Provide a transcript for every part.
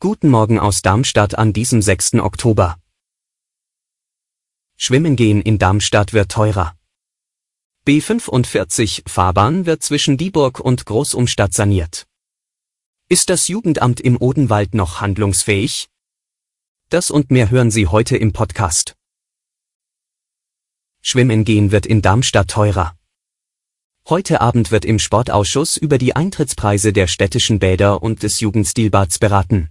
Guten Morgen aus Darmstadt an diesem 6. Oktober. Schwimmen gehen in Darmstadt wird teurer. B45 Fahrbahn wird zwischen Dieburg und Großumstadt saniert. Ist das Jugendamt im Odenwald noch handlungsfähig? Das und mehr hören Sie heute im Podcast. Schwimmen gehen wird in Darmstadt teurer. Heute Abend wird im Sportausschuss über die Eintrittspreise der städtischen Bäder und des Jugendstilbads beraten.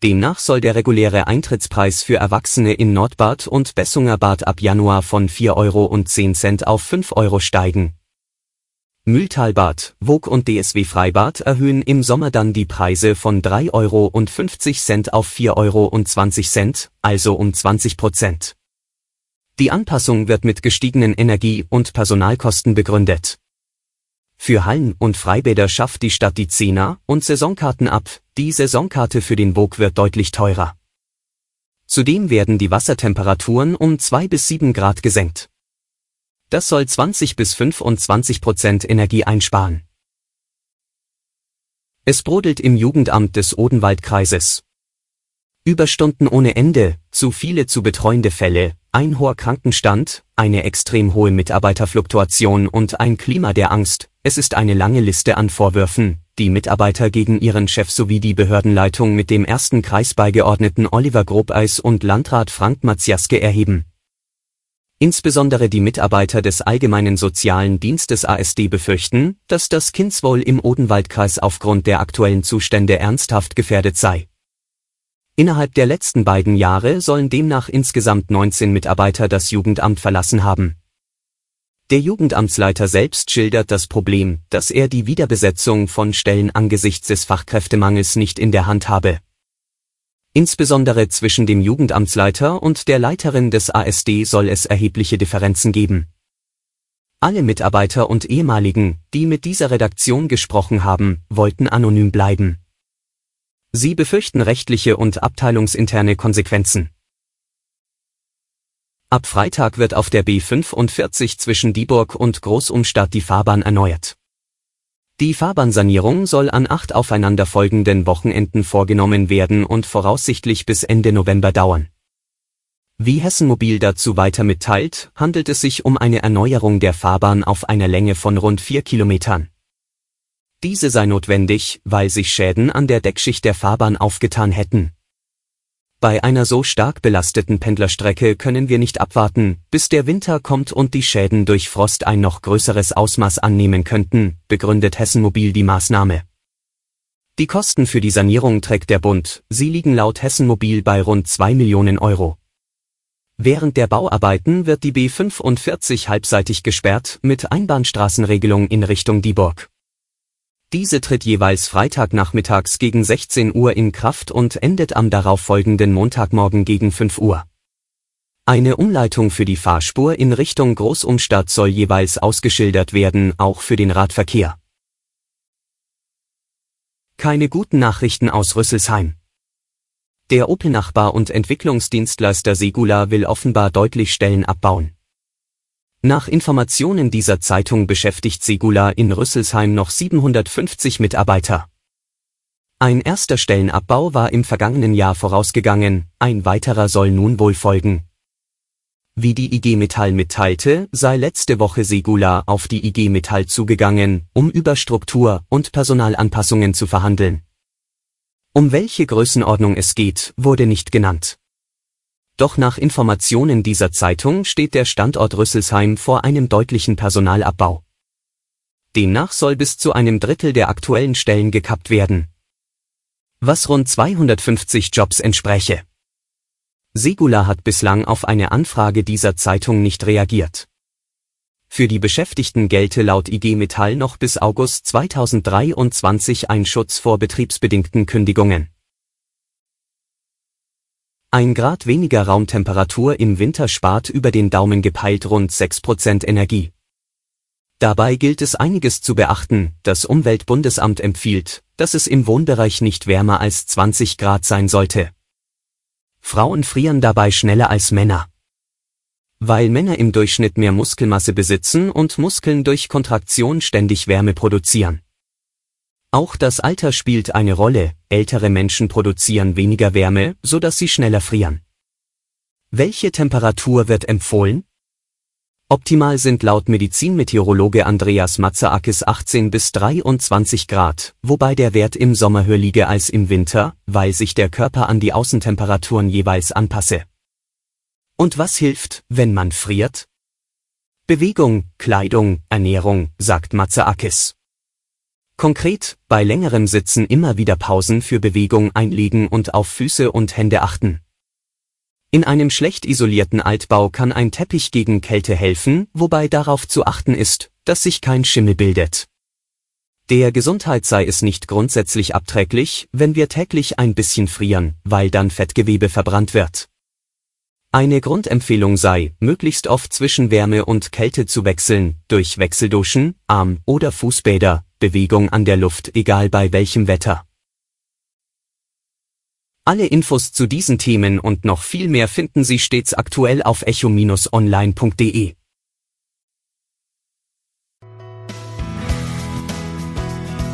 Demnach soll der reguläre Eintrittspreis für Erwachsene in Nordbad und Bessunger Bad ab Januar von 4,10 Euro auf 5 Euro steigen. Mühltalbad, Wog und DSW Freibad erhöhen im Sommer dann die Preise von 3,50 Euro auf 4,20 Euro, also um 20 Prozent. Die Anpassung wird mit gestiegenen Energie- und Personalkosten begründet. Für Hallen und Freibäder schafft die Stadt die Zehner- und Saisonkarten ab, die Saisonkarte für den Bog wird deutlich teurer. Zudem werden die Wassertemperaturen um 2 bis 7 Grad gesenkt. Das soll 20 bis 25 Prozent Energie einsparen. Es brodelt im Jugendamt des Odenwaldkreises. Überstunden ohne Ende, zu viele zu betreuende Fälle, ein hoher Krankenstand, eine extrem hohe Mitarbeiterfluktuation und ein Klima der Angst, es ist eine lange Liste an Vorwürfen, die Mitarbeiter gegen ihren Chef sowie die Behördenleitung mit dem ersten Kreisbeigeordneten Oliver Grobeis und Landrat Frank Maciaske erheben. Insbesondere die Mitarbeiter des Allgemeinen Sozialen Dienstes ASD befürchten, dass das Kindswohl im Odenwaldkreis aufgrund der aktuellen Zustände ernsthaft gefährdet sei. Innerhalb der letzten beiden Jahre sollen demnach insgesamt 19 Mitarbeiter das Jugendamt verlassen haben. Der Jugendamtsleiter selbst schildert das Problem, dass er die Wiederbesetzung von Stellen angesichts des Fachkräftemangels nicht in der Hand habe. Insbesondere zwischen dem Jugendamtsleiter und der Leiterin des ASD soll es erhebliche Differenzen geben. Alle Mitarbeiter und ehemaligen, die mit dieser Redaktion gesprochen haben, wollten anonym bleiben. Sie befürchten rechtliche und abteilungsinterne Konsequenzen. Ab Freitag wird auf der B45 zwischen Dieburg und Großumstadt die Fahrbahn erneuert. Die Fahrbahnsanierung soll an acht aufeinanderfolgenden Wochenenden vorgenommen werden und voraussichtlich bis Ende November dauern. Wie Hessen Mobil dazu weiter mitteilt, handelt es sich um eine Erneuerung der Fahrbahn auf einer Länge von rund vier Kilometern. Diese sei notwendig, weil sich Schäden an der Deckschicht der Fahrbahn aufgetan hätten. Bei einer so stark belasteten Pendlerstrecke können wir nicht abwarten, bis der Winter kommt und die Schäden durch Frost ein noch größeres Ausmaß annehmen könnten, begründet Hessen Mobil die Maßnahme. Die Kosten für die Sanierung trägt der Bund, sie liegen laut Hessen Mobil bei rund 2 Millionen Euro. Während der Bauarbeiten wird die B45 halbseitig gesperrt mit Einbahnstraßenregelung in Richtung Dieburg. Diese tritt jeweils Freitagnachmittags gegen 16 Uhr in Kraft und endet am darauffolgenden Montagmorgen gegen 5 Uhr. Eine Umleitung für die Fahrspur in Richtung Großumstadt soll jeweils ausgeschildert werden, auch für den Radverkehr. Keine guten Nachrichten aus Rüsselsheim. Der Opel-Nachbar und Entwicklungsdienstleister Segula will offenbar deutlich Stellen abbauen. Nach Informationen dieser Zeitung beschäftigt Segula in Rüsselsheim noch 750 Mitarbeiter. Ein erster Stellenabbau war im vergangenen Jahr vorausgegangen, ein weiterer soll nun wohl folgen. Wie die IG Metall mitteilte, sei letzte Woche Segula auf die IG Metall zugegangen, um über Struktur- und Personalanpassungen zu verhandeln. Um welche Größenordnung es geht, wurde nicht genannt. Doch nach Informationen dieser Zeitung steht der Standort Rüsselsheim vor einem deutlichen Personalabbau. Demnach soll bis zu einem Drittel der aktuellen Stellen gekappt werden. Was rund 250 Jobs entspräche. Segula hat bislang auf eine Anfrage dieser Zeitung nicht reagiert. Für die Beschäftigten gelte laut IG Metall noch bis August 2023 ein Schutz vor betriebsbedingten Kündigungen. Ein Grad weniger Raumtemperatur im Winter spart über den Daumen gepeilt rund 6% Energie. Dabei gilt es einiges zu beachten, das Umweltbundesamt empfiehlt, dass es im Wohnbereich nicht wärmer als 20 Grad sein sollte. Frauen frieren dabei schneller als Männer. Weil Männer im Durchschnitt mehr Muskelmasse besitzen und Muskeln durch Kontraktion ständig Wärme produzieren. Auch das Alter spielt eine Rolle, ältere Menschen produzieren weniger Wärme, so dass sie schneller frieren. Welche Temperatur wird empfohlen? Optimal sind laut Medizinmeteorologe Andreas Matzaakis 18 bis 23 Grad, wobei der Wert im Sommer höher liege als im Winter, weil sich der Körper an die Außentemperaturen jeweils anpasse. Und was hilft, wenn man friert? Bewegung, Kleidung, Ernährung, sagt Matzeakis. Konkret, bei längerem Sitzen immer wieder Pausen für Bewegung einlegen und auf Füße und Hände achten. In einem schlecht isolierten Altbau kann ein Teppich gegen Kälte helfen, wobei darauf zu achten ist, dass sich kein Schimmel bildet. Der Gesundheit sei es nicht grundsätzlich abträglich, wenn wir täglich ein bisschen frieren, weil dann Fettgewebe verbrannt wird. Eine Grundempfehlung sei, möglichst oft zwischen Wärme und Kälte zu wechseln, durch Wechselduschen, Arm- oder Fußbäder, Bewegung an der Luft egal bei welchem Wetter. Alle Infos zu diesen Themen und noch viel mehr finden Sie stets aktuell auf echo-online.de.